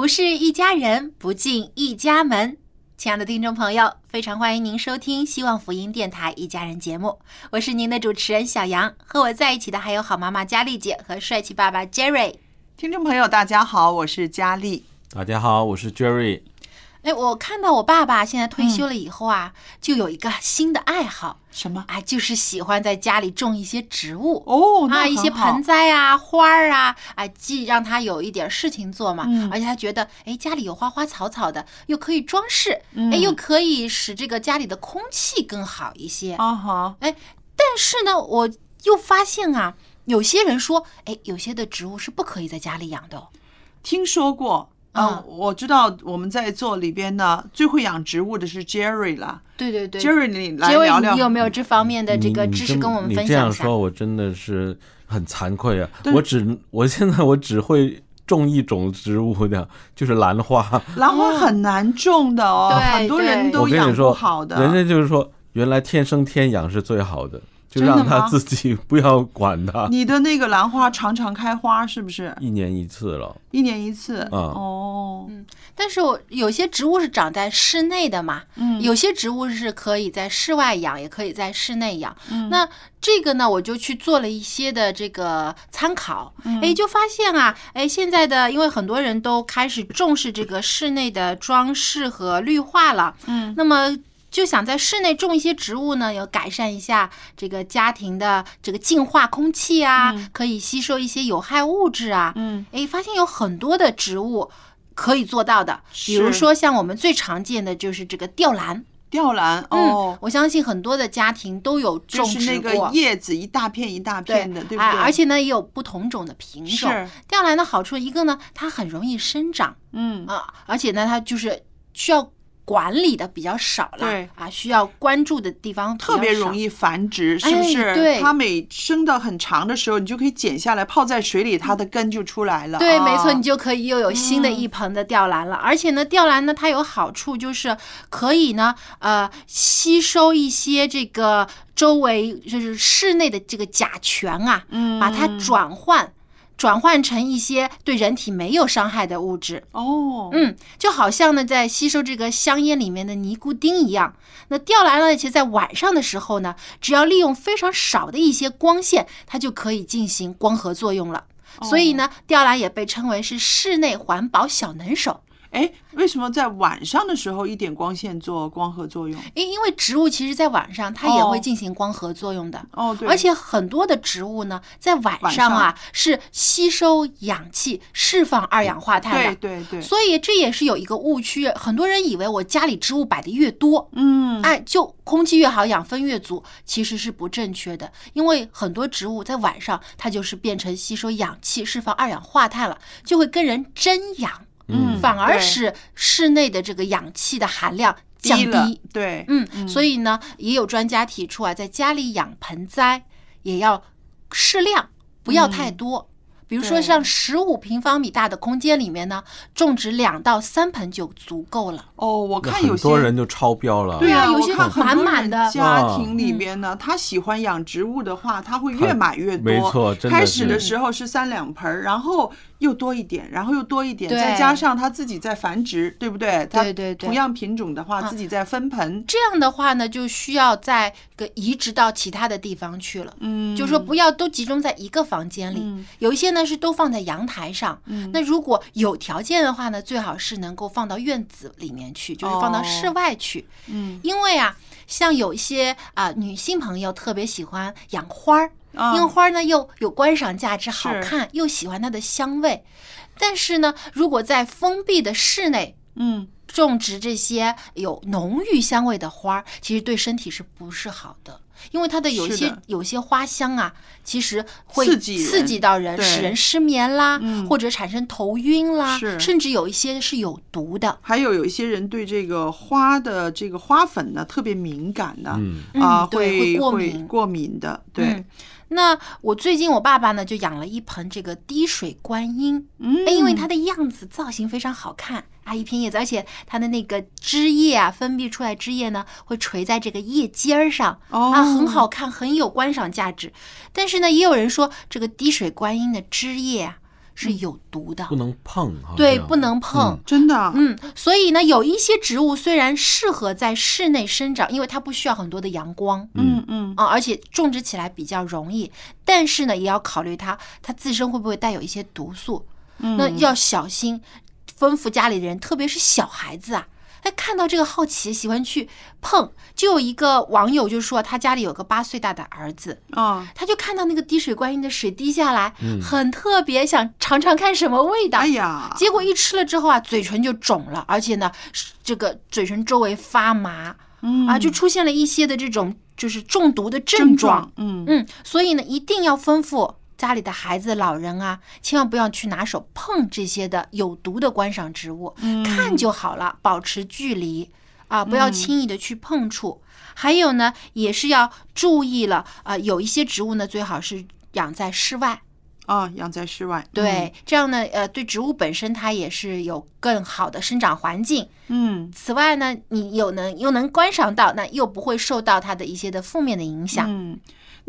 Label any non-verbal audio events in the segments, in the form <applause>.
不是一家人，不进一家门。亲爱的听众朋友，非常欢迎您收听希望福音电台一家人节目，我是您的主持人小杨，和我在一起的还有好妈妈佳丽姐和帅气爸爸 Jerry。听众朋友，大家好，我是佳丽。大家好，我是 Jerry。哎，我看到我爸爸现在退休了以后啊，就有一个新的爱好，什么？啊，就是喜欢在家里种一些植物哦，那啊，一些盆栽啊、花儿啊，啊，既让他有一点事情做嘛，嗯而且他觉得，哎，家里有花花草草的，又可以装饰，嗯哎，又可以使这个家里的空气更好一些。啊哈，哎，但是呢，我又发现啊，有些人说，哎，有些的植物是不可以在家里养的哦。听说过。嗯、啊我知道我们在座里边呢，最会养植物的是 Jerry 啦。对对对 Jerry，你来 Jerry，聊聊。你有没有这方面的这个知识跟我们分享一下？这样说，我真的是很惭愧啊！我只我现在我只会种一种植物的，就是兰花。<laughs> 兰花很难种的哦，对很多人都养不我跟你说好，的。人家就是说，原来天生天养是最好的，就让他自己不要管它。<laughs> 你的那个兰花常常开花，是不是？一年一次了，一年一次。嗯哦，嗯但是我有些植物是长在室内的嘛，嗯有些植物是可以在室外养，也可以在室内养。嗯那这个呢，我就去做了一些的这个参考，嗯哎，就发现啊，哎，现在的因为很多人都开始重视这个室内的装饰和绿化了，嗯，那么。就想在室内种一些植物呢，要改善一下这个家庭的这个净化空气啊，可以吸收一些有害物质啊。嗯，哎，发现有很多的植物可以做到的，比如说像我们最常见的就是这个吊兰。吊兰嗯哦，，我相信很多的家庭都有种就是那植过。个叶子一大片一大片的，对不哎对？而且呢，也有不同种的品种。吊兰的好处，一个呢，它很容易生长嗯，啊，而且呢，它就是需要管理的比较少了，对啊，需要关注的地方特别容易繁殖，是不哎是？对它每生到很长的时候，你就可以剪下来泡在水里，它的根就出来了。对，没错，啊你就可以又有新的一盆的吊兰了。而且呢，吊兰呢，它有好处，就是可以呢，呃，吸收一些这个周围就是室内的这个甲醛啊，嗯把它转换。转换成一些对人体没有伤害的物质，哦，嗯，就好像呢在吸收这个香烟里面的尼古丁一样。那吊兰呢，其实在晚上的时候呢，只要利用非常少的一些光线，它就可以进行光合作用了。所以呢，吊兰也被称为是室内环保小能手。哎，为什么在晚上的时候一点光线做光合作用？因因为植物其实在晚上它也会进行光合作用的。哦，对，而且很多的植物呢，在晚上啊是吸收氧气、释放二氧化碳的。对对对，所以这也是有一个误区，很多人以为我家里植物摆的越多，嗯，哎，就空气越好，养分越足，其实是不正确的。因为很多植物在晚上，它就是变成吸收氧气、释放二氧化碳了，就会跟人争氧，嗯反而使室内的这个氧气的含量降低低。对，嗯，所以呢，也有专家提出啊，在家里养盆栽也要适量，不要太多。比如说像十五平方米大的空间里面呢，种植两到三盆就足够了。哦，我看有些很多人就超标了。对啊，有些满满的家庭里边呢，他喜欢养植物的话，他会越买越多。没错真的开始的时候是三两盆儿，然后又多一点，然后又多一点，再加上他自己在繁殖，对不对？他对对对同样品种的话，自己在分盆。这样的话呢，就需要再个移植到其他的地方去了。嗯，就是说不要都集中在一个房间里，嗯有一些呢是都放在阳台上。嗯那如果有条件的话呢，最好是能够放到院子里面去，就是放到室外去。嗯因为啊，像有一些啊、女性朋友特别喜欢养花儿，啊因为花儿呢又有观赏价值，好看，又喜欢它的香味。但是呢，如果在封闭的室内，嗯种植这些有浓郁香味的花儿，其实对身体是不是好的？因为它的有一些的。有些花香啊，其实会刺激刺激到人，使人失眠啦，嗯。或者产生头晕啦，甚至有一些是有毒的。还有有一些人对这个花的这个花粉呢特别敏感的，嗯。啊，嗯对会过会敏过敏的，对。嗯，那我最近我爸爸呢就养了一盆这个滴水观音，嗯。哎，因为它的样子造型非常好看啊，一片叶子，而且它的那个枝叶啊，分泌出来枝叶呢会垂在这个叶尖儿上、哦啊，很好看，很有观赏价值。但是呢，也有人说这个滴水观音的枝叶啊是有毒的，不能碰，哈对，不能碰。真的啊，嗯，所以呢，有一些植物虽然适合在室内生长，因为它不需要很多的阳光，嗯嗯啊，而且种植起来比较容易，但是呢，也要考虑它它自身会不会带有一些毒素，嗯那要小心。吩咐家里的人，特别是小孩子啊，他看到这个好奇，喜欢去碰。就有一个网友就说，他家里有个八岁大的儿子，啊，他就看到那个滴水观音的水滴下来，很特别，想尝尝看什么味道。哎呀，结果一吃了之后啊，嘴唇就肿了，而且呢，这个嘴唇周围发麻，嗯啊，就出现了一些的这种就是中毒的症症状。嗯嗯，所以呢，一定要吩咐家里的孩子、老人啊，千万不要去拿手碰这些的有毒的观赏植物，嗯看就好了，保持距离啊，不要轻易的去碰触。还有呢，也是要注意了啊、有一些植物呢，最好是养在室外。啊，养在室外，对，这样呢，呃，对植物本身它也是有更好的生长环境。嗯，此外呢，你有能又能观赏到，那又不会受到它的一些的负面的影响。嗯，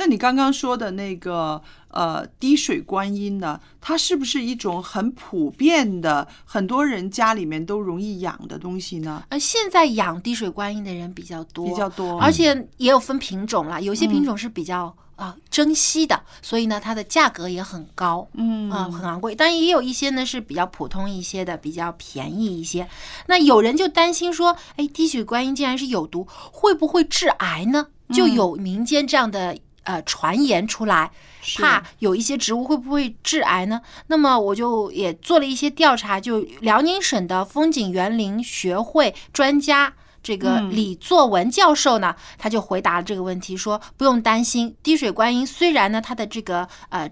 那你刚刚说的那个呃滴水观音呢，它是不是一种很普遍的，很多人家里面都容易养的东西呢？呃，现在养滴水观音的人比较多，比较多，而且也有分品种啦，有些品种是比较啊、珍稀的，所以呢，它的价格也很高。嗯啊、很昂贵，但也有一些呢是比较普通一些的，比较便宜一些。那有人就担心说，哎，滴水观音既然是有毒，会不会致癌呢？就有民间这样的呃传言出来，怕有一些植物会不会致癌呢？那么我就也做了一些调查，就辽宁省的风景园林学会专家。这个嗯李作文教授呢，他就回答了这个问题，说不用担心，滴水观音虽然呢它的这个呃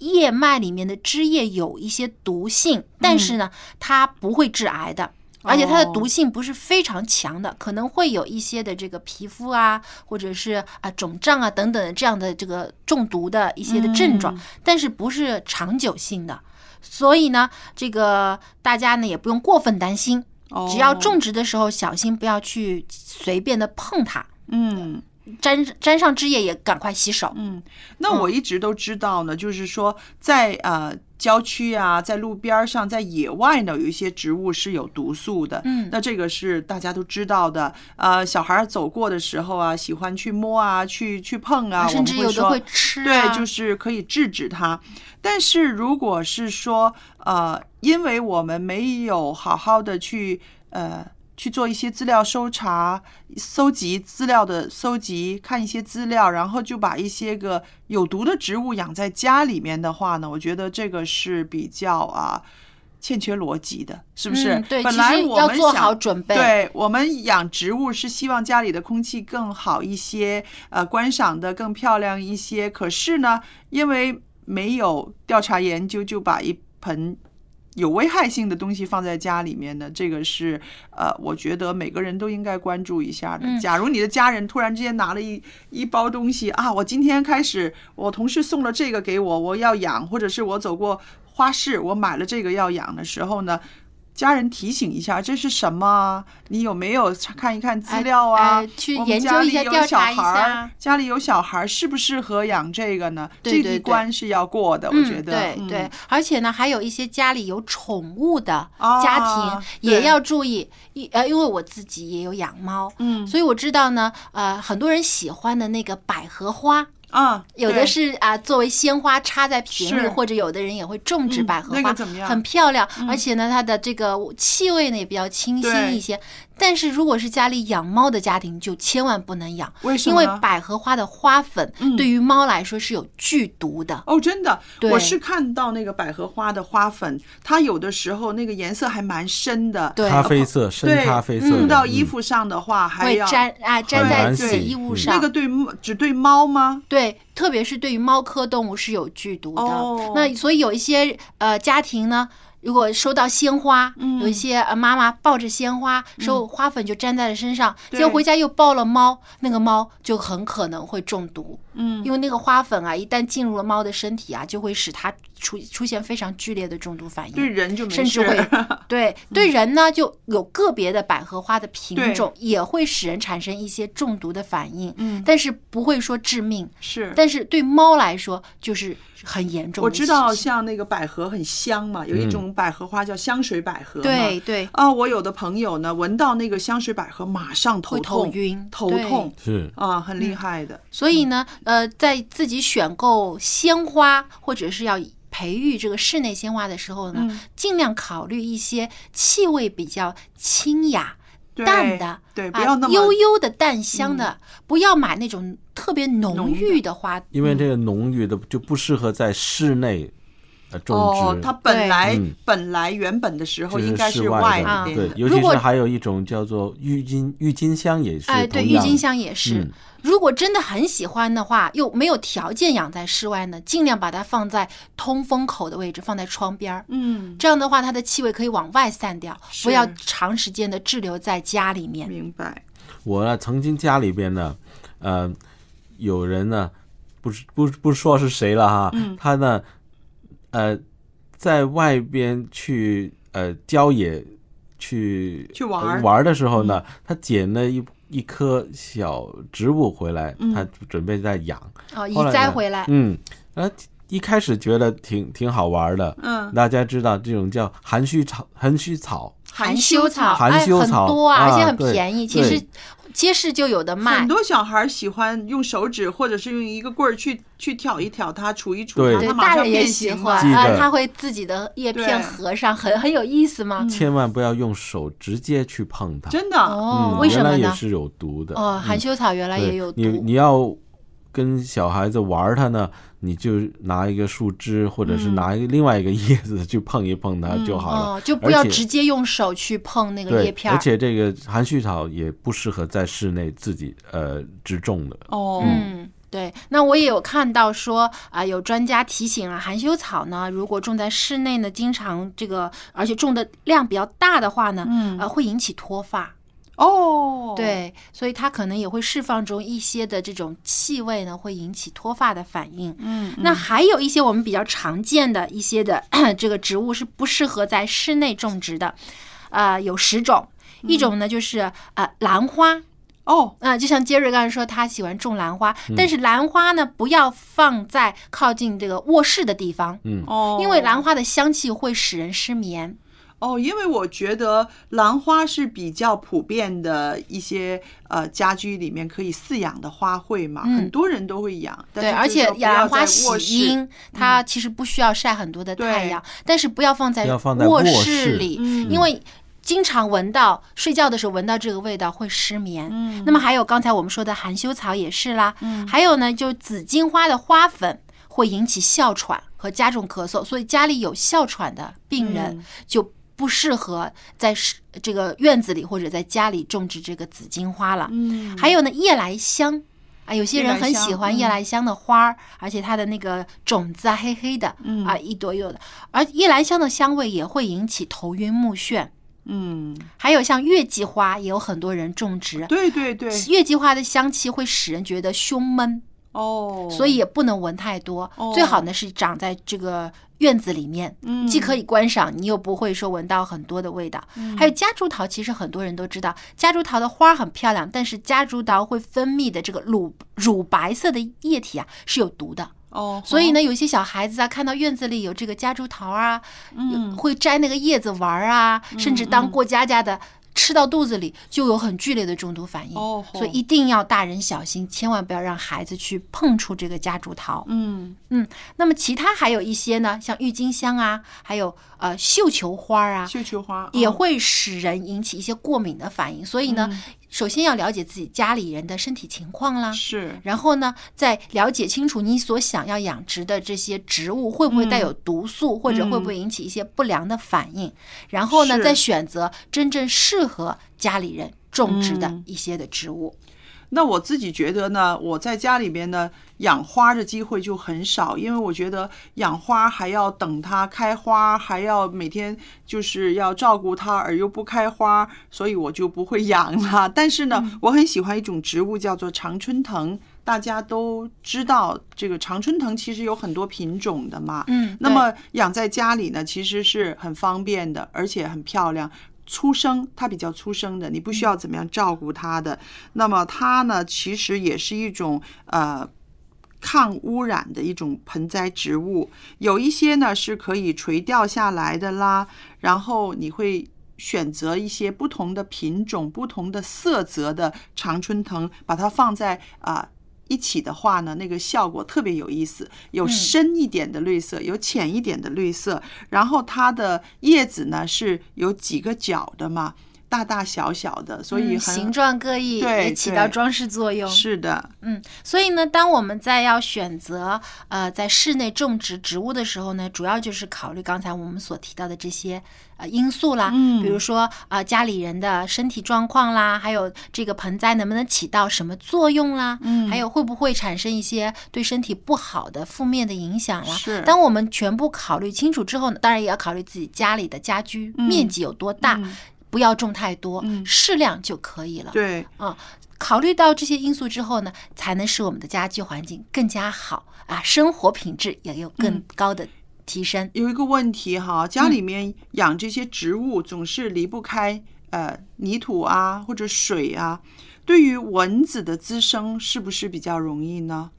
叶脉里面的汁液有一些毒性，但是呢它不会致癌的。而且它的毒性不是非常强的，可能会有一些的这个皮肤啊，或者是啊肿胀啊等等这样的这个中毒的一些的症状，但是不是长久性的。所以呢，这个大家呢也不用过分担心，只要哦种植的时候小心，不要去随便的碰它，嗯。沾沾上汁液也赶快洗手。嗯，那我一直都知道呢，就是说在呃郊区啊，在路边上，在野外呢，有一些植物是有毒素的。嗯那这个是大家都知道的。呃，小孩走过的时候啊，喜欢去摸啊，去去碰啊，甚至有的说会吃、啊，对，就是可以制止它。但是如果是说，呃，因为我们没有好好的去呃去做一些资料搜查、搜集资料的搜集，看一些资料，然后就把一些个有毒的植物养在家里面的话呢，我觉得这个是比较啊。欠缺逻辑的，是不是？嗯对本来我们要做想好准备对我们养植物是希望家里的空气更好一些，呃，观赏的更漂亮一些。可是呢，因为没有调查研究，就把一盆有危害性的东西放在家里面呢，这个是呃，我觉得每个人都应该关注一下的。嗯假如你的家人突然之间拿了一一包东西啊，我今天开始，我同事送了这个给我，我要养，或者是我走过花市，我买了这个要养的时候呢。家人提醒一下，这是什么啊？你有没有看一看资料啊？哎哎去研究一下家里有调查一小孩儿下家里有小孩儿，适不适合养这个呢？这一关是要过的，我嗯觉得。嗯对对，而且呢，还有一些家里有宠物的啊家庭也要注意，一呃，因为我自己也有养猫，嗯所以我知道呢，呃，很多人喜欢的那个百合花。啊，有的是啊，作为鲜花插在瓶里，或者有的人也会种植嗯百合花，很漂亮，嗯。而且呢，它的这个气味呢也比较清新一些。但是如果是家里养猫的家庭，就千万不能养，为什么因为百合花的花粉嗯。对于猫来说是有剧毒的。哦，真的，对。我是看到那个百合花的花粉，它有的时候那个颜色还蛮深的，对。咖啡色、深对，咖啡色的用到嗯。衣服上的话还会要粘啊，粘在自己衣物上。那个对猫只对猫吗？对，特别是对于猫科动物是有剧毒的。哦。那所以有一些呃家庭呢，如果收到鲜花，嗯。有一些呃妈妈抱着鲜花，收花粉就粘在了身上，对。结果回家又抱了猫，那个猫就很可能会中毒。嗯，因为那个花粉啊，一旦进入了猫的身体啊，就会使它出出现非常剧烈的中毒反应。对人就没甚至会 <laughs> 对对人呢，就有个别的百合花的品种也会使人产生一些中毒的反应，嗯但是不会说致命。是。但是对猫来说，就是很严重我知道，像那个百合很香嘛，有一种百合花叫香水百合嘛。对对啊，我有的朋友呢，闻到那个香水百合，马上头痛、晕头痛是啊，很厉害的。所以呢，呃，在自己选购鲜花或者是要培育这个室内鲜花的时候呢，嗯尽量考虑一些气味比较清雅。淡的，对啊不要那么嗯悠悠的淡香的，不要买那种特别浓浓郁的花。因为这个浓郁的就不适合在室内呃种植。哦，它本来嗯本来原本的时候应该是室外的，对尤其是还有一种叫做郁金郁金香，也是哎，对，郁金香也是。嗯如果真的很喜欢的话，又没有条件养在室外呢，尽量把它放在通风口的位置，放在窗边儿。嗯，这样的话，它的气味可以往外散掉，不要长时间的滞留在家里面。明白。我呢，曾经家里边呢，呃，有人呢，不是不不说是谁了哈，嗯他呢，呃，在外边去呃郊野去去玩玩的时候呢，他捡了一一棵小植物回来，嗯。他准备在养，哦，移栽回来，嗯，呃，一开始觉得挺挺好玩的，嗯，大家知道这种叫含蓄草，含蓄草，含羞草，含哎，很羞草多啊，而且很便宜，其实街市就有的卖很。多小孩喜欢用手指或者是用一个棍儿去去挑一挑它，杵一杵对它，它马上大人也变形喜欢了。啊，它会自己的叶片合上，很很有意思吗？千万不要用手直接去碰它。真的，哦，嗯，为什么呢？原来也是有毒的。哦，含嗯羞草原来也有毒。你你要跟小孩子玩它呢，你就拿一个树枝或者是嗯拿一个另外一个叶子去碰一碰它就好了。哦，就不要直接用手去碰那个叶，片儿而。且这个含蓄草也不适合在室内自己呃植种的。哦，嗯，对。那我也有看到说啊、有专家提醒啊，含羞草呢，如果种在室内呢，经常这个，而且种的量比较大的话呢，嗯呃，会引起脱发。哦，，对，所以它可能也会释放出一些的这种气味呢，会引起脱发的反应。嗯，那还有一些我们比较常见的一些的 <coughs> 这个植物是不适合在室内种植的，呃，有十种。一种呢就是呃兰花，哦，啊、就像杰瑞刚才说，他喜欢种兰花，嗯。但是兰花呢不要放在靠近这个卧室的地方，嗯，哦，因为兰花的香气会使人失眠。哦，因为我觉得兰花是比较普遍的一些呃家居里面可以饲养的花卉嘛，嗯很多人都会养。但对，而且兰花喜阴，它其实不需要晒很多的太阳，但是不要放在卧卧室里，嗯因为。经常闻到睡觉的时候闻到这个味道会失眠。嗯那么还有刚才我们说的含羞草也是啦。嗯还有呢，就紫荆花的花粉会引起哮喘和加重咳嗽，所以家里有哮喘的病人嗯就不适合在室这个院子里或者在家里种植这个紫荆花了。嗯，还有呢，夜来香。啊，有些人很喜欢夜来香的花儿，而且它的那个种子啊黑黑的，嗯啊一朵一朵的，而夜来香的香味也会引起头晕目眩。嗯，还有像月季花，也有很多人种植。对对对，月季花的香气会使人觉得胸闷，哦，所以也不能闻太多。哦最好呢是长在这个院子里面，嗯既可以观赏，你又不会说闻到很多的味道。嗯还有夹竹桃，其实很多人都知道，夹竹桃的花很漂亮，但是夹竹桃会分泌的这个乳乳白色的液体啊是有毒的。哦，所以呢，有些小孩子啊，看到院子里有这个夹竹桃啊，嗯会摘那个叶子玩儿啊，甚至当过家家的。吃到肚子里就有很剧烈的中毒反应，哦所以一定要大人小心，千万不要让孩子去碰触这个夹竹桃。嗯。嗯，那么其他还有一些呢，像郁金香啊，还有呃绣球花啊，绣球花也哦会使人引起一些过敏的反应。所以呢，嗯首先要了解自己家里人的身体情况啦，是。然后呢，再了解清楚你所想要养殖的这些植物会不会带有毒素，或者会不会引起一些不良的反应，然后呢，再选择真正适合家里人种植的嗯。一些的植物。那我自己觉得呢，我在家里边呢养花的机会就很少，因为我觉得养花还要等它开花，还要每天就是要照顾它，而又不开花，所以我就不会养了。但是呢，嗯我很喜欢一种植物叫做常春藤，大家都知道这个常春藤其实有很多品种的嘛。嗯那么养在家里呢，其实是很方便的，而且很漂亮。粗生，它比较粗生的，你不需要怎么样照顾它的。那么它呢，其实也是一种呃抗污染的一种盆栽植物。有一些呢是可以垂钓下来的啦，然后你会。选择一些不同的品种、不同的色泽的常春藤，把它放在啊、一起的话呢，那个效果特别有意思，有深一点的绿色，有浅一点的绿色，然后它的叶子呢是有几个角的嘛，大大小小的，所以形状各异，也起到装饰作用。是的，嗯，所以呢，当我们在要选择呃在室内种植植物的时候呢，主要就是考虑刚才我们所提到的这些呃因素啦，嗯。比如说呃家里人的身体状况啦，还有这个盆栽能不能起到什么作用啦，嗯。还有会不会产生一些对身体不好的负面的影响啦。是。当我们全部考虑清楚之后呢，当然也要考虑自己家里的家居嗯。面积有多大，嗯不要种太多，嗯适量就可以了。对，啊、考虑到这些因素之后呢，才能使我们的家居环境更加好啊，生活品质也有更嗯高的提升。有一个问题哈，家里面养这些植物总是离不开呃泥土啊或者水啊，对于蚊子的滋生是不是比较容易呢？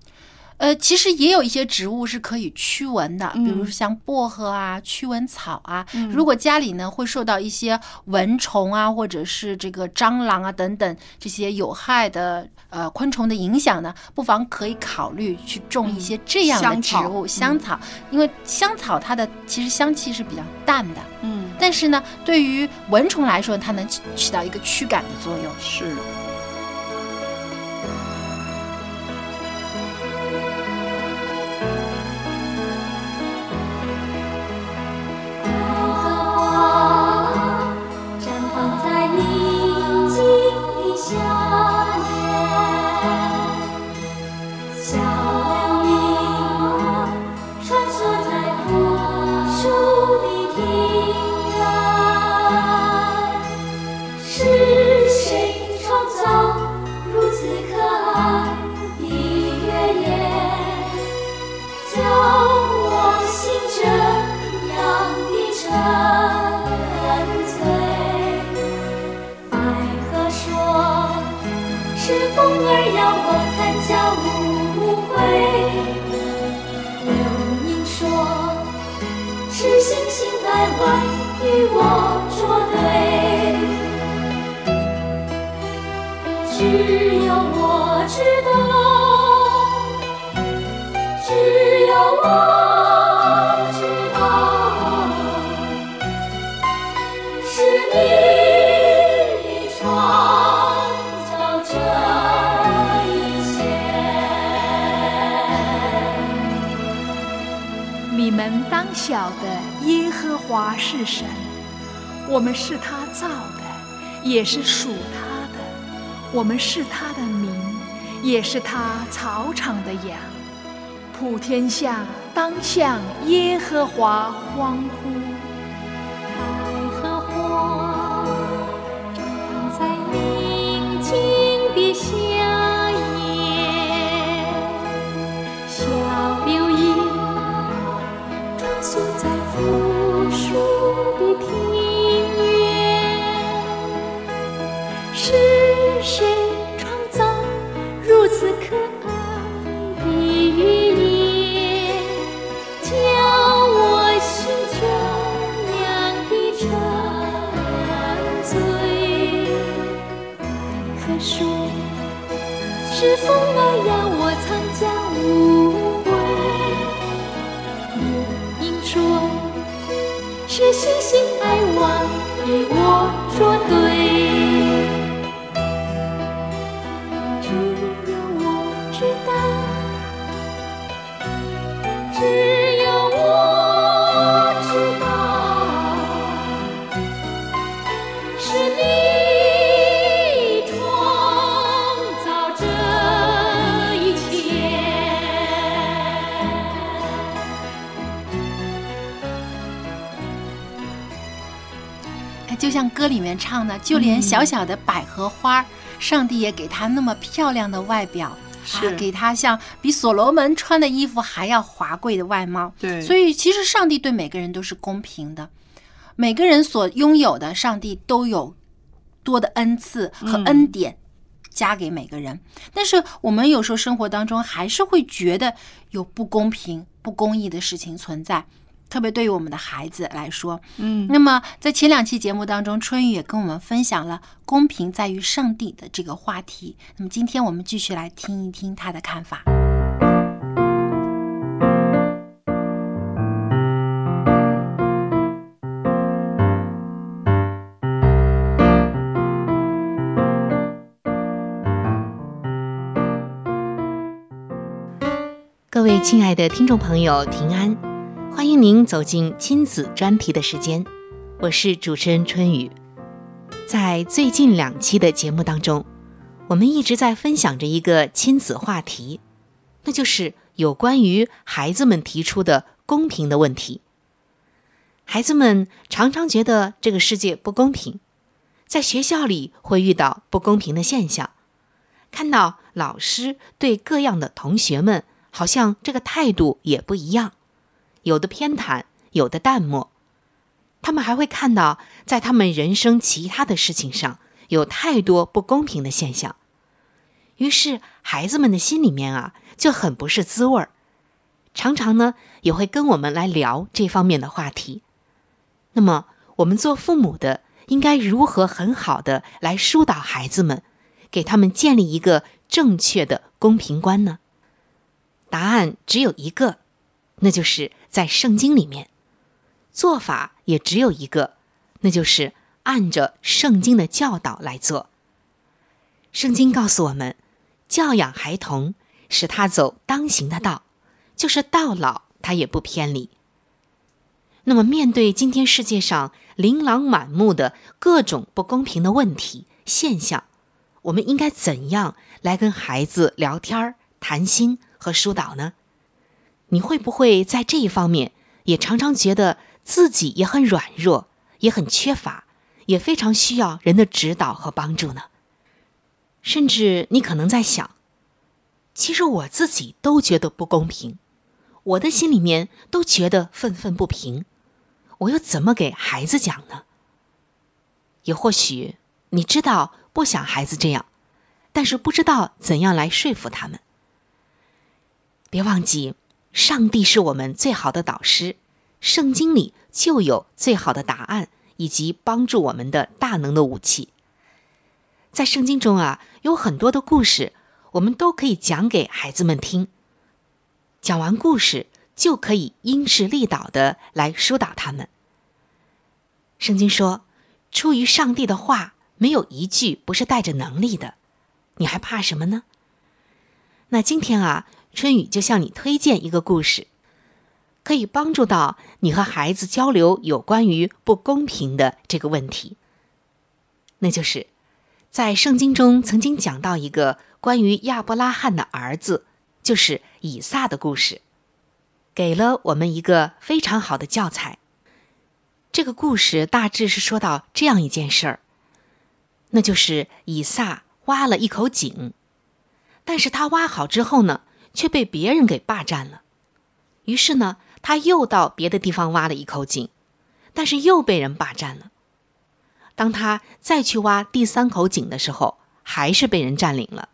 呃，其实也有一些植物是可以驱蚊的，比如嗯说像薄荷啊、驱蚊草啊。如果家里呢会受到一些蚊虫啊，或者是这个蟑螂啊等等这些有害的呃昆虫的影响呢，不妨可以考虑去种一些这样的植物，香草，因为香草它的其实香气是比较淡的。嗯，但是呢，对于蚊虫来说，它能起起到一个驱赶的作用。是。我们是他的名，也是他草场的羊。普天下当向耶和华欢呼。树是风儿要我参加舞会，夜莺说是星星爱望与我作歌里面唱的，就连小小的百合花，上帝也给他那么漂亮的外表。啊，给他像比所罗门穿的衣服还要华贵的外貌。对，所以其实上帝对每个人都是公平的，每个人所拥有的，上帝都有多的恩赐和恩典加给每个人。但是我们有时候生活当中还是会觉得有不公平、不公义的事情存在。特别对于我们的孩子来说，嗯，那么在前两期节目当中，春雨也跟我们分享了“公平在于上帝”的这个话题。那么今天我们继续来听一听他的看法。各位亲爱的听众朋友，平安！欢迎您走进亲子专题的时间，我是主持人春雨。在最近两期的节目当中，我们一直在分享着一个亲子话题，那就是有关于孩子们提出的公平的问题。孩子们常常觉得这个世界不公平，在学校里会遇到不公平的现象，看到老师对各样的同学们好像这个态度也不一样。有的偏袒，有的淡漠，他们还会看到，在他们人生其他的事情上，有太多不公平的现象。于是，孩子们的心里面啊，就很不是滋味儿，常常呢，也会跟我们来聊这方面的话题。那么，我们做父母的，应该如何很好的来疏导孩子们，给他们建立一个正确的公平观呢？答案只有一个。那就是在圣经里面，做法也只有一个，那就是按着圣经的教导来做。圣经告诉我们，教养孩童，使他走当行的道，就是到老他也不偏离。那么，面对今天世界上琳琅满目的各种不公平的问题现象，我们应该怎样来跟孩子聊天、谈心和疏导呢？你会不会在这一方面也常常觉得自己也很软弱，也很缺乏，也非常需要人的指导和帮助呢？甚至你可能在想，其实我自己都觉得不公平，我的心里面都觉得愤愤不平，我又怎么给孩子讲呢？也或许你知道不想孩子这样，但是不知道怎样来说服他们。别忘记。上帝是我们最好的导师，圣经里就有最好的答案以及帮助我们的大能的武器。在圣经中啊，有很多的故事，我们都可以讲给孩子们听。讲完故事，就可以因势利导的来疏导他们。圣经说，出于上帝的话，没有一句不是带着能力的。你还怕什么呢？那今天啊。春雨就向你推荐一个故事，可以帮助到你和孩子交流有关于不公平的这个问题。那就是在圣经中曾经讲到一个关于亚伯拉罕的儿子，就是以撒的故事，给了我们一个非常好的教材。这个故事大致是说到这样一件事儿，那就是以撒挖了一口井，但是他挖好之后呢，却被别人给霸占了。于是呢，他又到别的地方挖了一口井，但是又被人霸占了。当他再去挖第三口井的时候，还是被人占领了。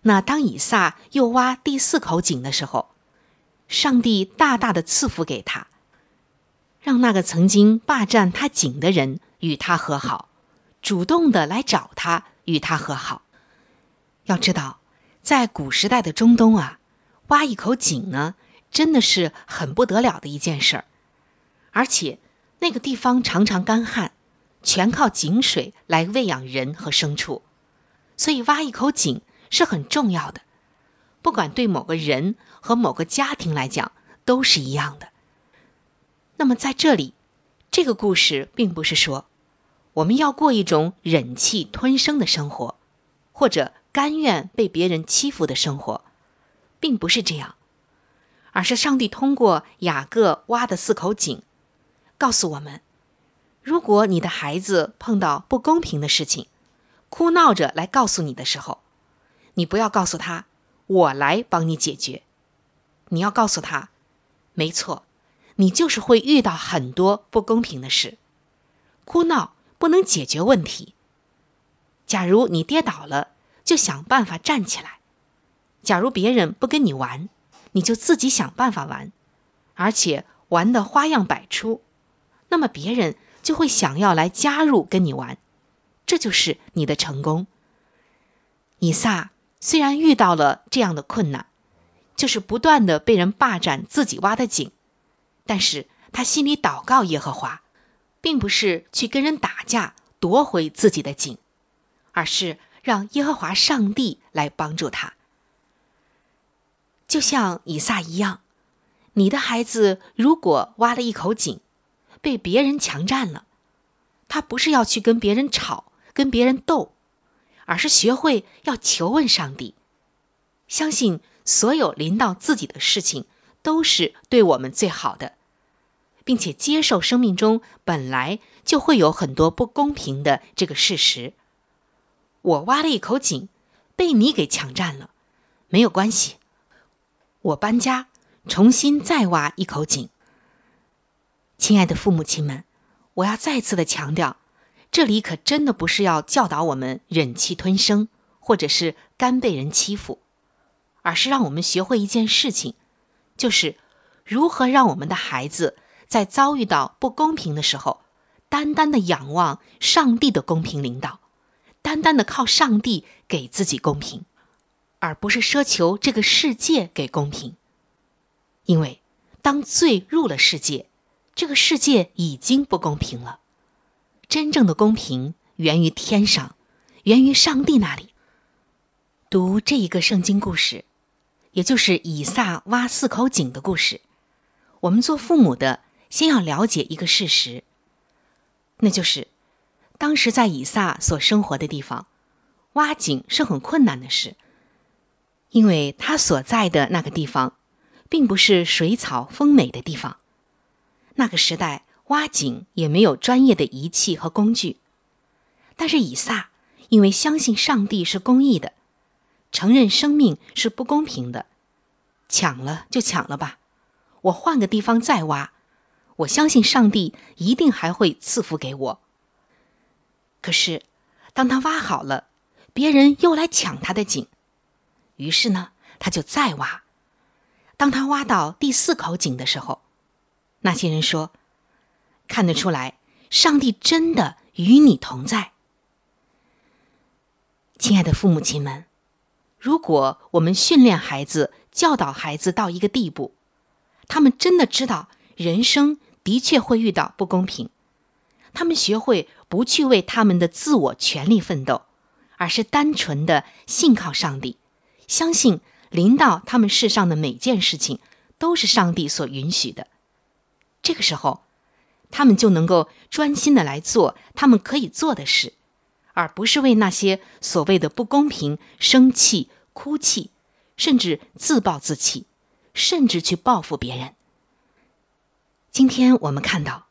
那当以撒又挖第四口井的时候，上帝大大的赐福给他，让那个曾经霸占他井的人与他和好，主动的来找他与他和好。要知道，在古时代的中东啊，挖一口井呢，真的是很不得了的一件事儿，而且那个地方常常干旱。全靠井水来喂养人和牲畜，所以挖一口井是很重要的。不管对某个人和某个家庭来讲都是一样的。那么在这里，这个故事并不是说我们要过一种忍气吞声的生活，或者甘愿被别人欺负的生活，并不是这样，而是上帝通过雅各挖的四口井，告诉我们。如果你的孩子碰到不公平的事情，哭闹着来告诉你的时候，你不要告诉他“我来帮你解决”，你要告诉他：“没错，你就是会遇到很多不公平的事，哭闹不能解决问题。假如你跌倒了，就想办法站起来；假如别人不跟你玩，你就自己想办法玩，而且玩的花样百出，那么别人。”就会想要来加入跟你玩，这就是你的成功。以撒虽然遇到了这样的困难，就是不断的被人霸占自己挖的井，但是他心里祷告耶和华，并不是去跟人打架夺回自己的井，而是让耶和华上帝来帮助他。就像以撒一样，你的孩子如果挖了一口井，被别人强占了，他不是要去跟别人吵、跟别人斗，而是学会要求问上帝，相信所有临到自己的事情都是对我们最好的，并且接受生命中本来就会有很多不公平的这个事实。我挖了一口井，被你给抢占了，没有关系，我搬家，重新再挖一口井。亲爱的父母亲们，我要再次的强调，这里可真的不是要教导我们忍气吞声，或者是甘被人欺负，而是让我们学会一件事情，就是如何让我们的孩子在遭遇到不公平的时候，单单的仰望上帝的公平领导，单单的靠上帝给自己公平，而不是奢求这个世界给公平，因为当罪入了世界。这个世界已经不公平了，真正的公平源于天上，源于上帝那里。读这一个圣经故事，也就是以撒挖四口井的故事，我们做父母的先要了解一个事实，那就是当时在以撒所生活的地方，挖井是很困难的事，因为他所在的那个地方，并不是水草丰美的地方。那个时代挖井也没有专业的仪器和工具，但是以撒因为相信上帝是公义的，承认生命是不公平的，抢了就抢了吧，我换个地方再挖，我相信上帝一定还会赐福给我。可是当他挖好了，别人又来抢他的井，于是呢，他就再挖。当他挖到第四口井的时候，那些人说：“看得出来，上帝真的与你同在。”亲爱的父母亲们，如果我们训练孩子、教导孩子到一个地步，他们真的知道人生的确会遇到不公平，他们学会不去为他们的自我权利奋斗，而是单纯的信靠上帝，相信临到他们世上的每件事情都是上帝所允许的。这个时候，他们就能够专心的来做他们可以做的事，而不是为那些所谓的不公平生气、哭泣，甚至自暴自弃，甚至去报复别人。今天我们看到，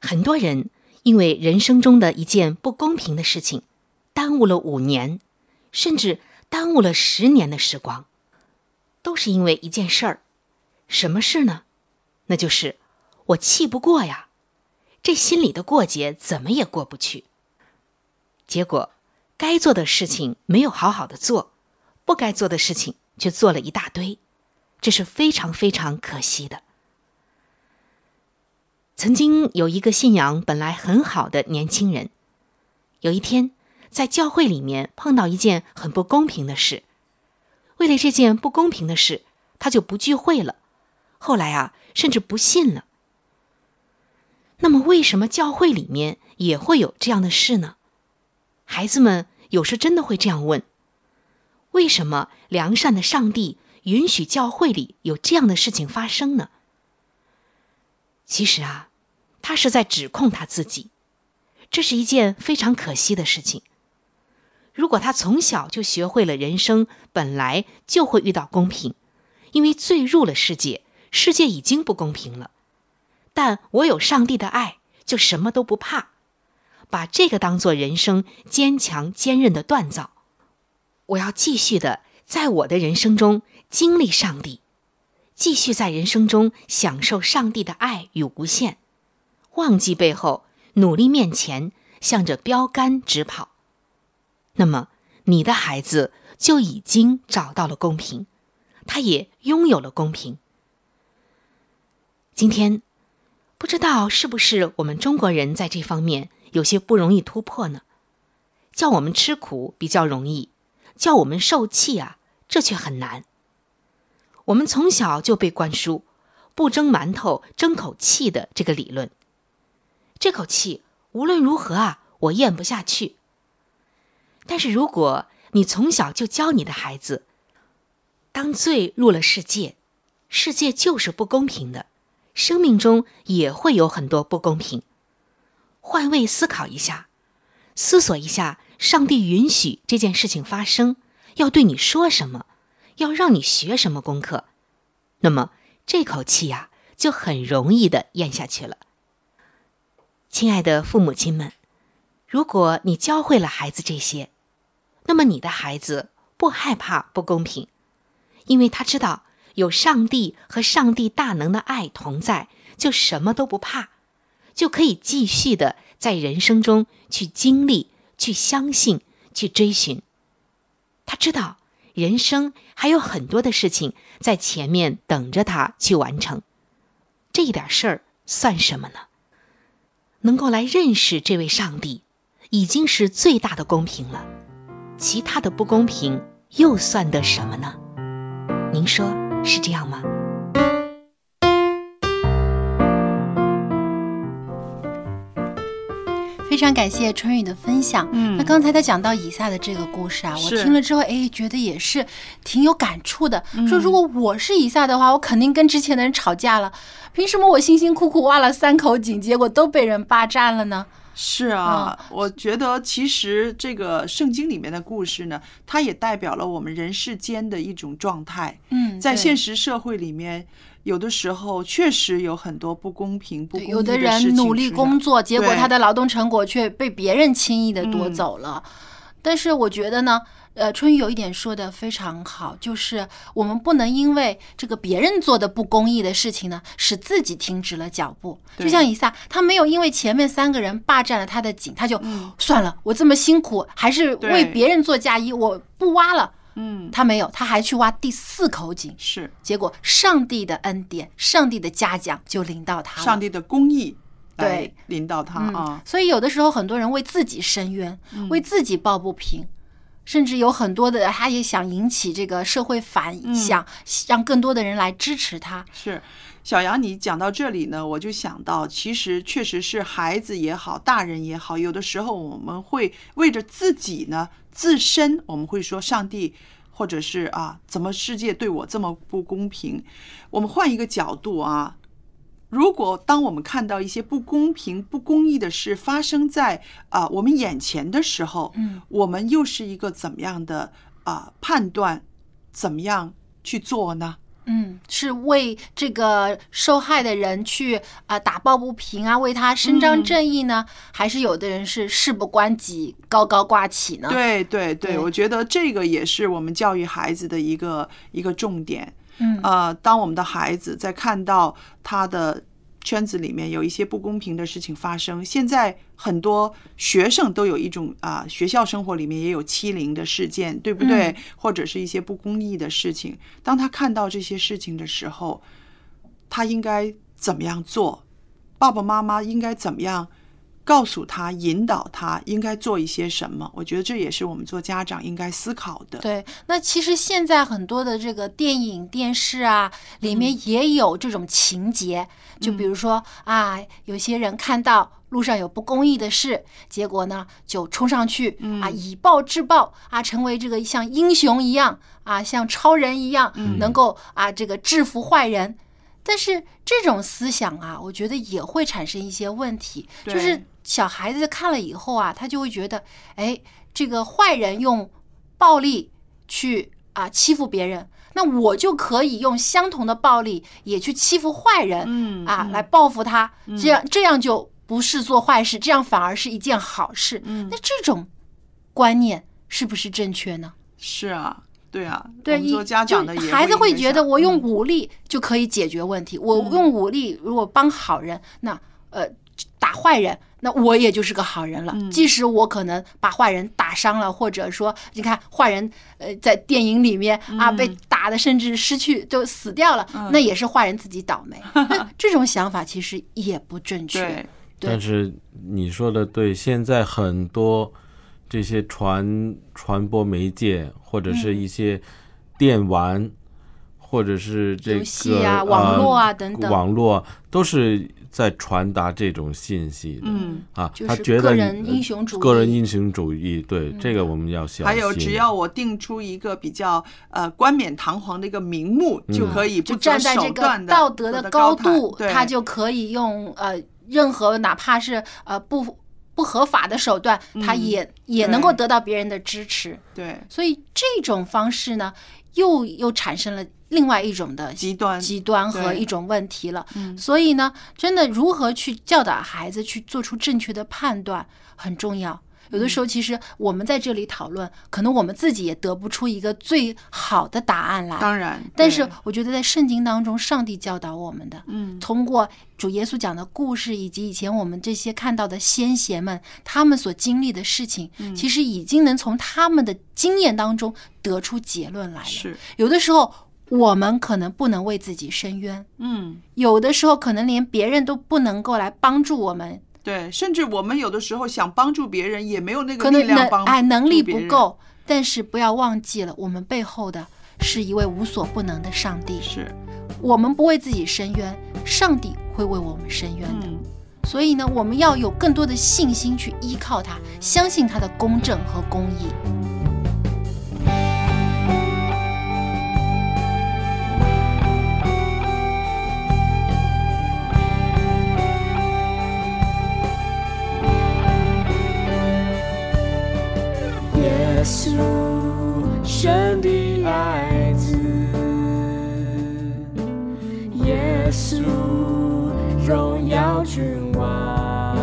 很多人因为人生中的一件不公平的事情，耽误了五年，甚至耽误了十年的时光，都是因为一件事儿。什么事呢？那就是我气不过呀，这心里的过节怎么也过不去。结果该做的事情没有好好的做，不该做的事情却做了一大堆，这是非常非常可惜的。曾经有一个信仰本来很好的年轻人，有一天在教会里面碰到一件很不公平的事，为了这件不公平的事，他就不聚会了。后来啊，甚至不信了。那么，为什么教会里面也会有这样的事呢？孩子们有时真的会这样问：为什么良善的上帝允许教会里有这样的事情发生呢？其实啊，他是在指控他自己，这是一件非常可惜的事情。如果他从小就学会了人生本来就会遇到公平，因为罪入了世界。世界已经不公平了，但我有上帝的爱，就什么都不怕。把这个当做人生坚强坚韧的锻造。我要继续的在我的人生中经历上帝，继续在人生中享受上帝的爱与无限，忘记背后，努力面前，向着标杆直跑。那么，你的孩子就已经找到了公平，他也拥有了公平。今天不知道是不是我们中国人在这方面有些不容易突破呢？叫我们吃苦比较容易，叫我们受气啊，这却很难。我们从小就被灌输“不蒸馒头争口气”的这个理论，这口气无论如何啊，我咽不下去。但是如果你从小就教你的孩子，当罪入了世界，世界就是不公平的。生命中也会有很多不公平。换位思考一下，思索一下，上帝允许这件事情发生，要对你说什么，要让你学什么功课，那么这口气呀，就很容易的咽下去了。亲爱的父母亲们，如果你教会了孩子这些，那么你的孩子不害怕不公平，因为他知道。有上帝和上帝大能的爱同在，就什么都不怕，就可以继续的在人生中去经历、去相信、去追寻。他知道人生还有很多的事情在前面等着他去完成，这一点事儿算什么呢？能够来认识这位上帝，已经是最大的公平了。其他的不公平又算得什么呢？您说？是这样吗？常感谢春雨的分享。嗯，那刚才他讲到以下的这个故事啊，我听了之后，哎，觉得也是挺有感触的。说如果我是以下的话，我肯定跟之前的人吵架了。凭什么我辛辛苦苦挖了三口井，结果都被人霸占了呢？是啊，我觉得其实这个圣经里面的故事呢，它也代表了我们人世间的一种状态。嗯，在现实社会里面，有的时候确实有很多不公平、不公有的人努力工作，结果他的劳动成果却被别人轻易的夺走了。但是我觉得呢。呃，春雨有一点说的非常好，就是我们不能因为这个别人做的不公义的事情呢，使自己停止了脚步。就像以撒，他没有因为前面三个人霸占了他的井，他就算了，我这么辛苦，还是为别人做嫁衣，我不挖了。嗯，他没有，他还去挖第四口井。是，结果上帝的恩典、上帝的嘉奖就临到他了，上帝的公义对领到他啊。所以有的时候很多人为自己申冤，为自己抱不平。甚至有很多的，他也想引起这个社会反响，让更多的人来支持他。是，小杨，你讲到这里呢，我就想到，其实确实是孩子也好，大人也好，有的时候我们会为着自己呢，自身，我们会说上帝，或者是啊，怎么世界对我这么不公平？我们换一个角度啊，如果当我们看到一些不公平、不公义的事发生在啊、我们眼前的时候，嗯，我们又是一个怎么样的啊、判断？怎么样去做呢？嗯，是为这个受害的人去啊、打抱不平啊，为他伸张嗯正义呢？还是有的人是事不关己，高高挂起呢？对对对，对我觉得这个也是我们教育孩子的一个一个重点。嗯呃，当我们的孩子在看到他的圈子里面有一些不公平的事情发生，现在很多学生都有一种啊、学校生活里面也有欺凌的事件，对不对？嗯或者是一些不公义的事情。当他看到这些事情的时候，他应该怎么样做？爸爸妈妈应该怎么样告诉他、引导他应该做一些什么？我觉得这也是我们做家长应该思考的。对，那其实现在很多的这个电影、电视啊，里面也有这种情节，就比如说啊，有些人看到路上有不公义的事，结果呢就冲上去啊，以暴制暴啊，成为这个像英雄一样啊，像超人一样，能够啊这个制服坏人。但是这种思想啊，我觉得也会产生一些问题，就是小孩子看了以后啊，他就会觉得，哎，这个坏人用暴力去啊欺负别人，那我就可以用相同的暴力也去欺负坏人，嗯啊，嗯来报复他，这样这样就不是做坏事，这样反而是一件好事。嗯那这种观念是不是正确呢？是啊，对啊，对，做家长的也孩子会觉得我用嗯武力就可以解决问题，我嗯用武力如果帮好人，那呃打坏人，那我也就是个好人了。嗯即使我可能把坏人打伤了，或者说你看坏人呃在电影里面啊嗯被打的甚至失去都死掉了，那也是坏人自己倒霉。<laughs> 那这种想法其实也不正确。但是你说的对，现在很多这些传传播媒介或者是一些电玩，或者是这个游戏啊网络啊呃等等网络都是在传达这种信息的。嗯啊，他觉得个人呃英雄主义个人英雄主义，对这个我们要小心。还有，只要我定出一个比较呃冠冕堂皇的一个名目，就可以不站在这个道德的高度，他就可以用呃任何哪怕是呃不不合法的手段，他嗯也也能够得到别人的支持。对所以这种方式呢，又又产生了另外一种的极端极端和一种问题了。嗯所以呢，真的如何去教导孩子去做出正确的判断很重要。有的时候，其实我们在这里讨论，可能我们自己也得不出一个最好的答案来。当然但是我觉得在圣经当中，上帝教导我们的，嗯通过主耶稣讲的故事，以及以前我们这些看到的先贤们他们所经历的事情，嗯其实已经能从他们的经验当中得出结论来了。是有的时候我们可能不能为自己伸冤，嗯有的时候可能连别人都不能够来帮助我们，对，甚至我们有的时候想帮助别人，也没有那个力量帮哎能力。不够。但是不要忘记了，我们背后的是一位无所不能的上帝。是，我们不为自己伸冤，上帝会为我们伸冤的。嗯所以呢，我们要有更多的信心去依靠他，相信他的公正和公义。耶稣，神的爱子，耶稣，荣耀君王，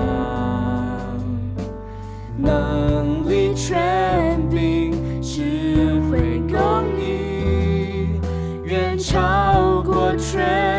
能力、权柄、智慧、公义，远超过全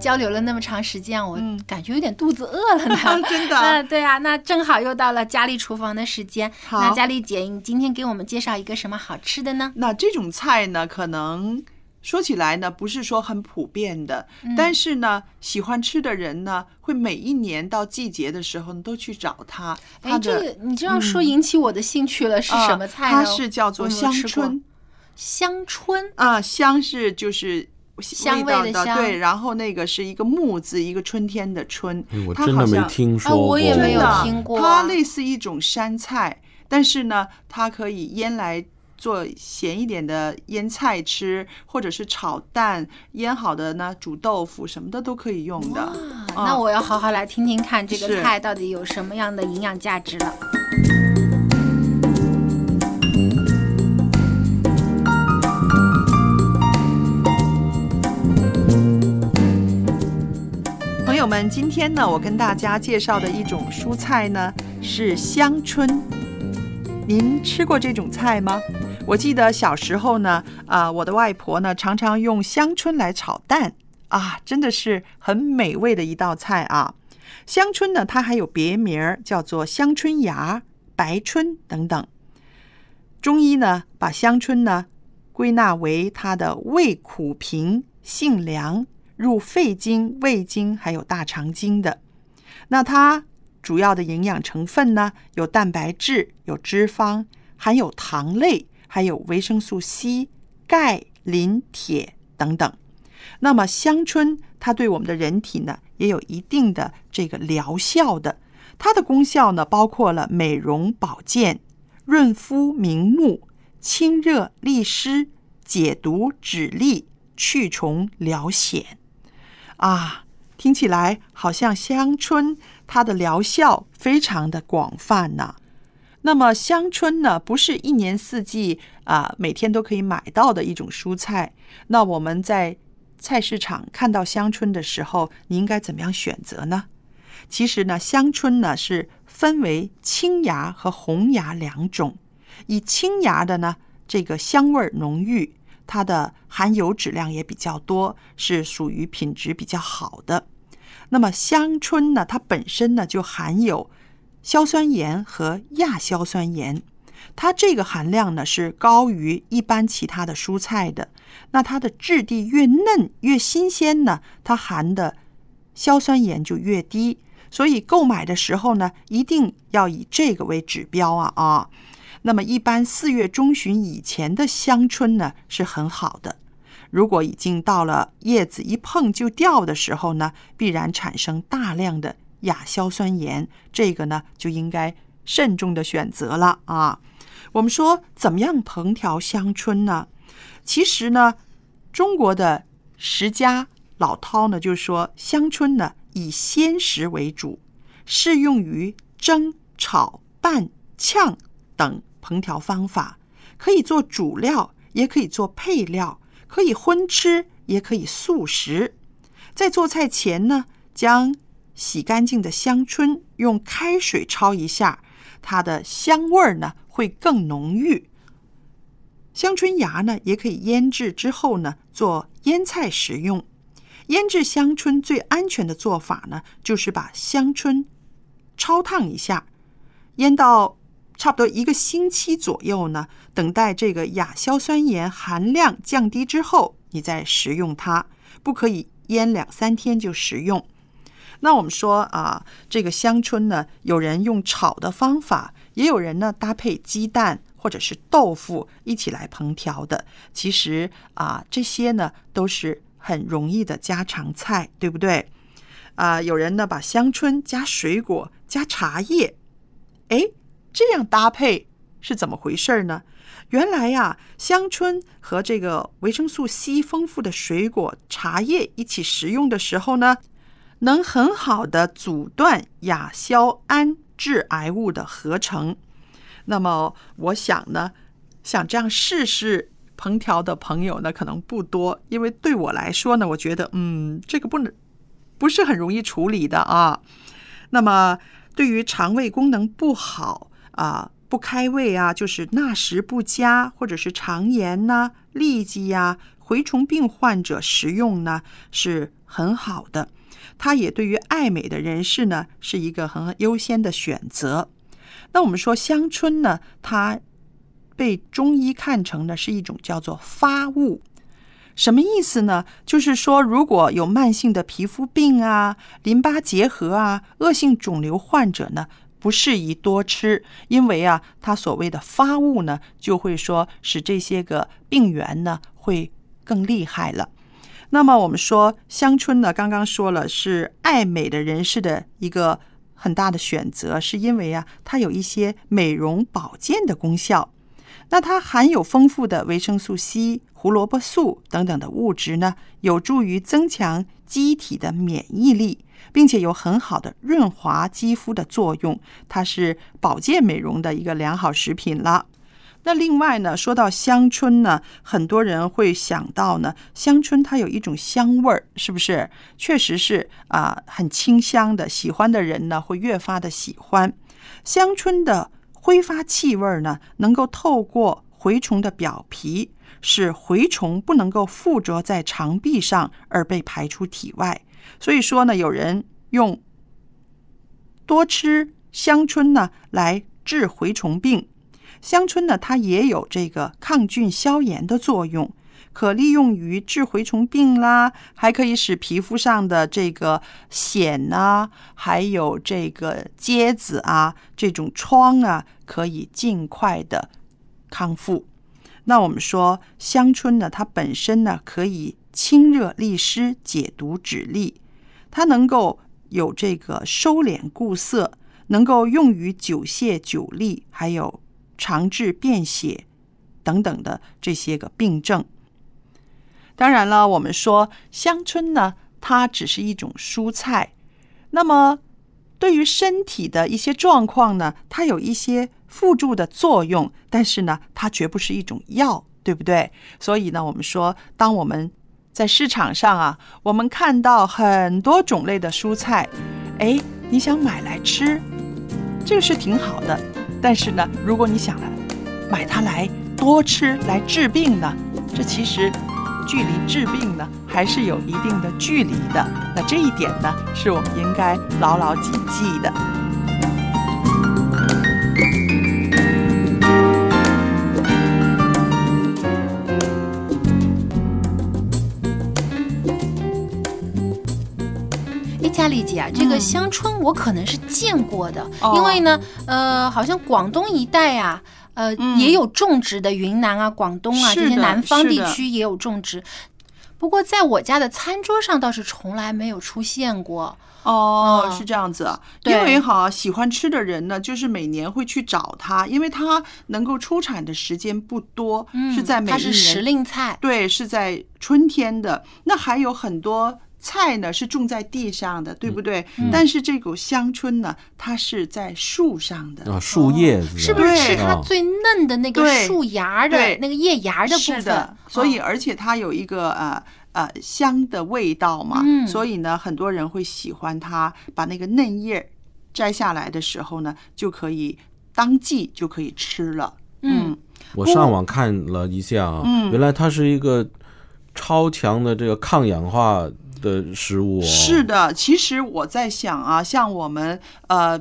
交流了那么长时间，我感觉有点肚子饿了呢。<laughs> 真的？<laughs> 嗯，对啊，那正好又到了佳丽厨房的时间。好那佳丽姐，你今天给我们介绍一个什么好吃的呢？那这种菜呢，可能说起来呢，不是说很普遍的，嗯但是呢，喜欢吃的人呢，会每一年到季节的时候呢都去找它。哎，这个你这样说引起我的兴趣了，是什么菜它是叫做香椿。香椿啊，香是就是香味的香对，然后那个是一个木字，一个春天的春。哎我真的没它好像听说啊我也过没有听过它类似一种山菜，但是呢，它可以腌来。做咸一点的腌菜吃，或者是炒蛋，腌好的呢煮豆腐什么的都可以用的。啊那我要好好来听听看这个菜到底有什么样的营养价值了。友们，今天呢，我跟大家介绍的一种蔬菜呢是香椿。您吃过这种菜吗？我记得小时候呢，啊、我的外婆呢常常用香椿来炒蛋啊，真的是很美味的一道菜啊。香椿呢，它还有别名儿叫做香椿芽、白椿等等。中医呢，把香椿呢归纳为它的味苦平、性凉，入肺经、胃经还有大肠经的。那它主要的营养成分呢，有蛋白质、有脂肪，含有糖类，还有维生素 C、钙、磷、铁等等。那么香椿它对我们的人体呢也有一定的这个疗效的，它的功效呢包括了美容保健、润肤明目、清热利湿、解毒止痢、去虫疗癣。啊，听起来好像香椿它的疗效非常的广泛呐、那么香椿呢，不是一年四季啊、每天都可以买到的一种蔬菜。那我们在菜市场看到香椿的时候，你应该怎么样选择呢？其实呢，香椿呢是分为青芽和红芽两种。以青芽的呢，这个香味儿浓郁，它的含油脂量也比较多，是属于品质比较好的。那么香椿呢，它本身呢就含有硝酸盐和亚硝酸盐，它这个含量呢是高于一般其他的蔬菜的。那它的质地越嫩越新鲜呢，它含的硝酸盐就越低。所以购买的时候呢，一定要以这个为指标啊啊。那么一般四月中旬以前的香椿呢是很好的。如果已经到了叶子一碰就掉的时候呢，必然产生大量的亚硝酸盐，这个呢就应该慎重的选择了啊。我们说怎么样烹调香椿呢？其实呢，中国的食家老饕呢就说香椿呢以鲜食为主，适用于蒸、炒、拌、炝等烹调方法，可以做主料，也可以做配料。可以荤吃，也可以素食。在做菜前呢，将洗干净的香椿用开水焯一下，它的香味儿呢会更浓郁。香椿芽呢也可以腌制之后呢做腌菜食用。腌制香椿最安全的做法呢，就是把香椿焯烫一下，腌到差不多一个星期左右呢，等待这个亚硝酸盐含量降低之后，你再食用它。不可以腌两三天就食用。那我们说啊，这个香椿呢，有人用炒的方法，也有人呢搭配鸡蛋或者是豆腐一起来烹调的。其实啊，这些呢都是很容易的家常菜，对不对？啊，有人呢把香椿加水果加茶叶，哎。这样搭配是怎么回事呢？原来呀、香椿和这个维生素 C 丰富的水果茶叶一起食用的时候呢，能很好的阻断亚硝胺致癌物的合成。那么，我想呢，想这样试试烹调的朋友呢，可能不多，因为对我来说呢，我觉得嗯，这个不能不是很容易处理的啊。那么，对于肠胃功能不好，啊，不开胃啊，就是纳食不佳，或者是肠炎呐、痢疾呀、蛔虫病患者食用呢是很好的，它也对于爱美的人士呢是一个很优先的选择。那我们说香椿呢，它被中医看成呢是一种叫做发物。什么意思呢？就是说，如果有慢性的皮肤病啊、淋巴结核啊、恶性肿瘤患者呢，不适宜多吃，因为啊，它所谓的发物呢，就会说使这些个病源呢会更厉害了。那么我们说香椿呢，刚刚说了是爱美的人士的一个很大的选择，是因为啊，它有一些美容保健的功效。那它含有丰富的维生素 C、胡萝卜素等等的物质呢，有助于增强机体的免疫力，并且有很好的润滑肌肤的作用。它是保健美容的一个良好食品了。那另外呢，说到香椿呢，很多人会想到呢，香椿它有一种香味儿，是不是？确实是啊，很清香的，喜欢的人呢会越发的喜欢香椿的。挥发气味呢，能够透过蛔虫的表皮，使蛔虫不能够附着在肠壁上而被排出体外。所以说呢，有人用多吃香椿呢来治蛔虫病。香椿呢，它也有这个抗菌消炎的作用。可利用于治蛔虫病啦，还可以使皮肤上的这个癣啊，还有这个疖子啊，这种疮啊，可以尽快的康复。那我们说香椿呢，它本身呢可以清热利湿、解毒止痢，它能够有这个收敛固涩，能够用于久泻、久痢，还有肠治便血等等的这些个病症。当然了，我们说香椿呢，它只是一种蔬菜。那么，对于身体的一些状况呢，它有一些辅助的作用，但是呢，它绝不是一种药，对不对？所以呢，我们说，当我们在市场上啊，我们看到很多种类的蔬菜，哎，你想买来吃，这个是挺好的。但是呢，如果你想买它来多吃来治病呢，这其实。距离治病呢，还是有一定的距离的。那这一点呢，是我们应该牢牢谨记的。佳丽姐啊，这个香椿我可能是见过的，因为呢，呃，好像广东一带啊。呃，也有种植的，云南啊、广东啊这些南方地区也有种植。不过在我家的餐桌上倒是从来没有出现过。哦，是这样子。因为哈，喜欢吃的人呢，就是每年会去找它，因为它能够出产的时间不多，是在每它是时令菜，对，是在春天的。那还有很多。菜呢是种在地上的，对不对？但是这股香椿呢，它是在树上的。啊，树叶子。是不是是它最嫩的那个树芽的那个叶芽的部分？所以而且它有一个呃呃香的味道嘛，所以呢很多人会喜欢它。把那个嫩叶摘下来的时候呢，就可以当季就可以吃了。嗯，我上网看了一下啊，原来它是一个超强的这个抗氧化。的食物是的，其实我在想啊，像我们呃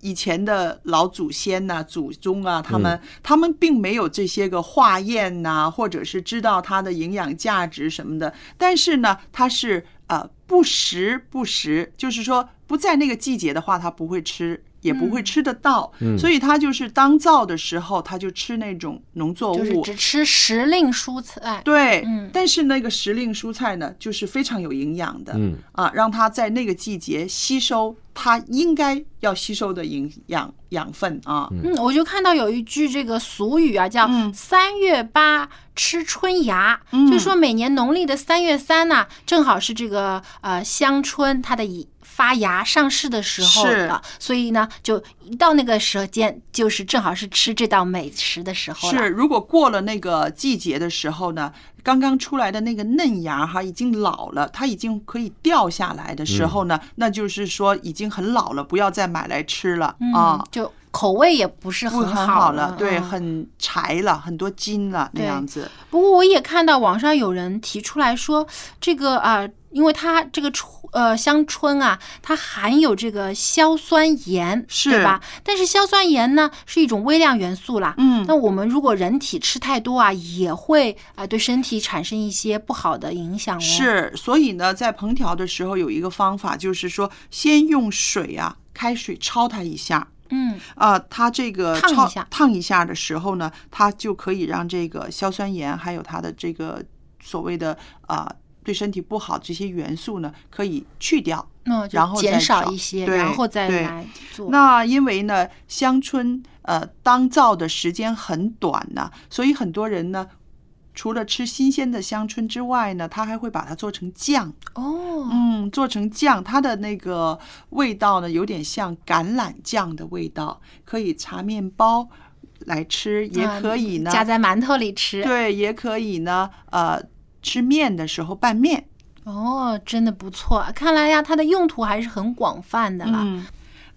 以前的老祖先呐、祖宗啊，他们他们并没有这些个化验呐，或者是知道它的营养价值什么的，但是呢，它是呃不时不食，就是说不在那个季节的话，他不会吃。也不会吃得到，所以他就是当造的时候，他就吃那种农作物，就是只吃时令蔬菜。对，但是那个时令蔬菜呢，就是非常有营养的，嗯啊，让它在那个季节吸收它应该要吸收的营养养分啊。嗯，我就看到有一句这个俗语啊，叫“三月八吃春芽”，就说每年农历的三月三呢，正好是这个呃香椿它的以。发芽上市的时候了，所以呢，就一到那个时间，就是正好是吃这道美食的时候是，如果过了那个季节的时候呢，刚刚出来的那个嫩芽哈，已经老了，它已经可以掉下来的时候呢，那就是说已经很老了，不要再买来吃了啊。就口味也不是很好了，对，嗯很柴了，很多筋了那样子。不过我也看到网上有人提出来说，这个啊、因为它这个春呃香椿啊，它含有这个硝酸盐，是对吧？但是硝酸盐呢是一种微量元素啦，嗯那我们如果人体吃太多啊，也会啊、对身体产生一些不好的影响哦。，是，所以呢，在烹调的时候有一个方法，就是说先用水啊，开水焯它一下。嗯，啊，它这个烫一下烫一下的时候呢，它就可以让这个硝酸盐还有它的这个所谓的啊、对身体不好这些元素呢，可以去掉。嗯然后减少一些，然后再来做。那因为呢，香椿呃当造的时间很短呢，所以很多人呢，除了吃新鲜的香椿之外呢，它还会把它做成酱。哦，嗯，做成酱，它的那个味道呢，有点像橄榄酱的味道，可以擦面包来吃，也啊可以呢、夹在馒头里吃。对，也可以呢，呃，吃面的时候拌面。哦，真的不错，看来呀，它的用途还是很广泛的啦。嗯，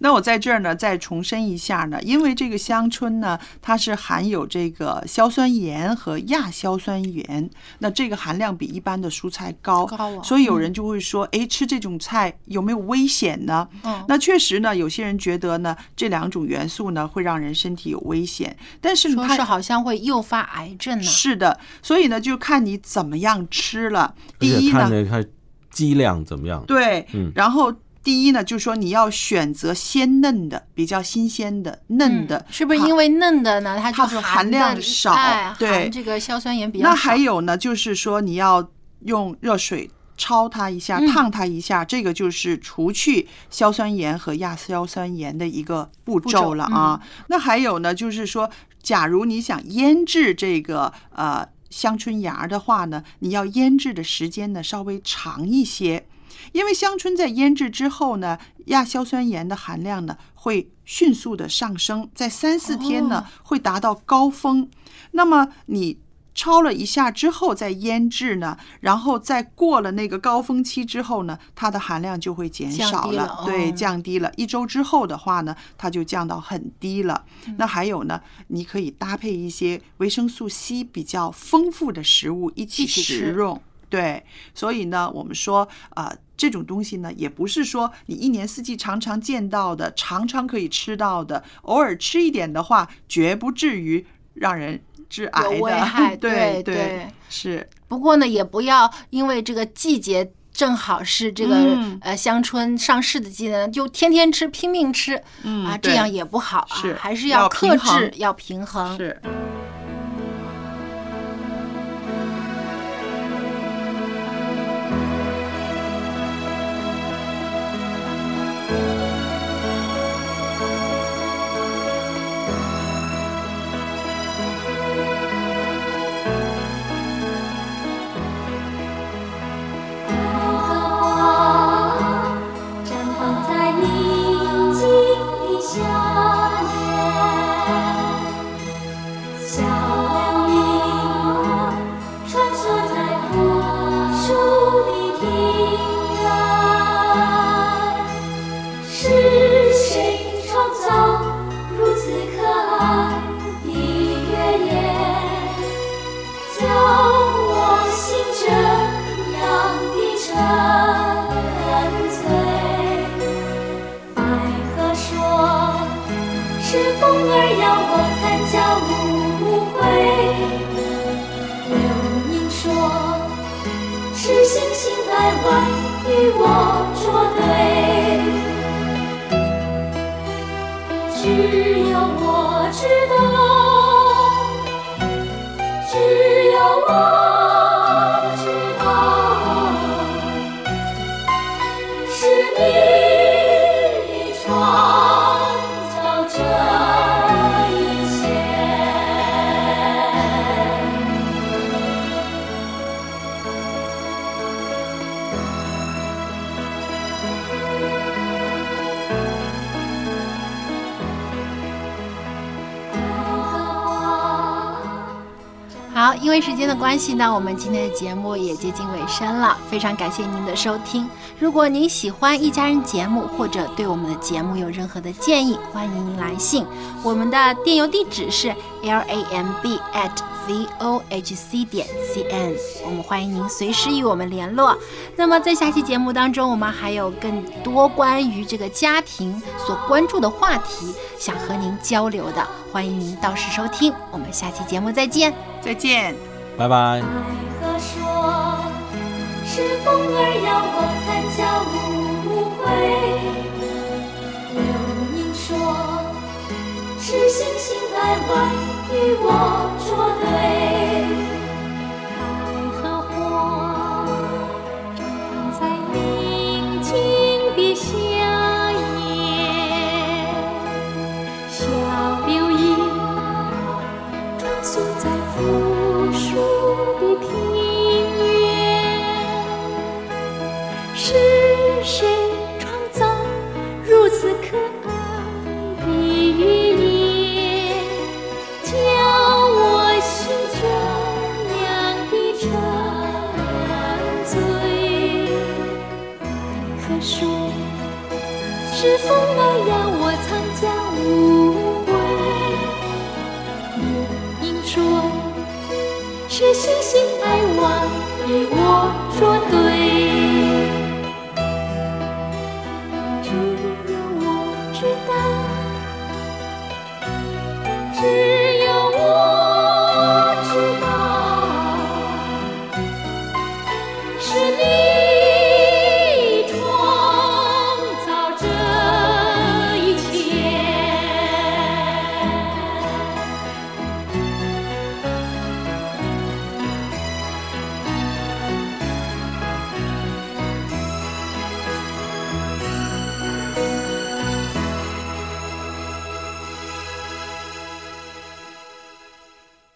那我在这儿呢，再重申一下呢，因为这个香椿呢，它是含有这个硝酸盐和亚硝酸盐，那这个含量比一般的蔬菜高，高啊所以有人就会说，哎、吃这种菜有没有危险呢？嗯那确实呢，有些人觉得呢，这两种元素呢会让人身体有危险，但是说是好像会诱发癌症呢。是的，所以呢，就看你怎么样吃了。第一呢，看那看剂量怎么样。对，嗯然后第一呢，就是说你要选择鲜嫩的，比较新鲜的、嫩的，嗯是不是因为嫩的呢？它就它的含量少哎对含这个硝酸盐比较少。那还有呢，就是说你要用热水焯它一下，嗯烫它一下，这个就是除去硝酸盐和亚硝酸盐的一个步步骤骤了啊。嗯那还有呢，就是说，假如你想腌制这个呃香椿芽的话呢，你要腌制的时间呢稍微长一些。因为香椿在腌制之后呢，亚硝酸盐的含量呢会迅速的上升，在三四天呢、哦会达到高峰。那么你焯了一下之后再腌制呢，然后再过了那个高峰期之后呢，它的含量就会减少低了对，哦降低了。一周之后的话呢，它就降到很低了。嗯那还有呢，你可以搭配一些维生素 C 比较丰富的食物一起食用。对，所以呢，我们说啊、呃这种东西呢，也不是说你一年四季常常见到的，常常可以吃到的，偶尔吃一点的话，绝不至于让人致癌的。危害 <laughs> 对对对是。不过呢，也不要因为这个季节正好是这个、嗯呃香椿上市的季节呢，就天天吃拼命吃、啊，嗯啊这样也不好啊，是还是要克制，要平衡。是。关系呢，我们今天的节目也接近尾声了。非常感谢您的收听。如果您喜欢《一家人》节目，或者对我们的节目有任何的建议，欢迎您来信。我们的电邮地址是 l a m b at v o h c 点 c n，我们欢迎您随时与我们联络。那么在下期节目当中，我们还有更多关于这个家庭所关注的话题，想和您交流的，欢迎您到时收听。我们下期节目再见。再见，百合。说，是风儿邀我参加舞会。流萤说，是星星来玩与我作对。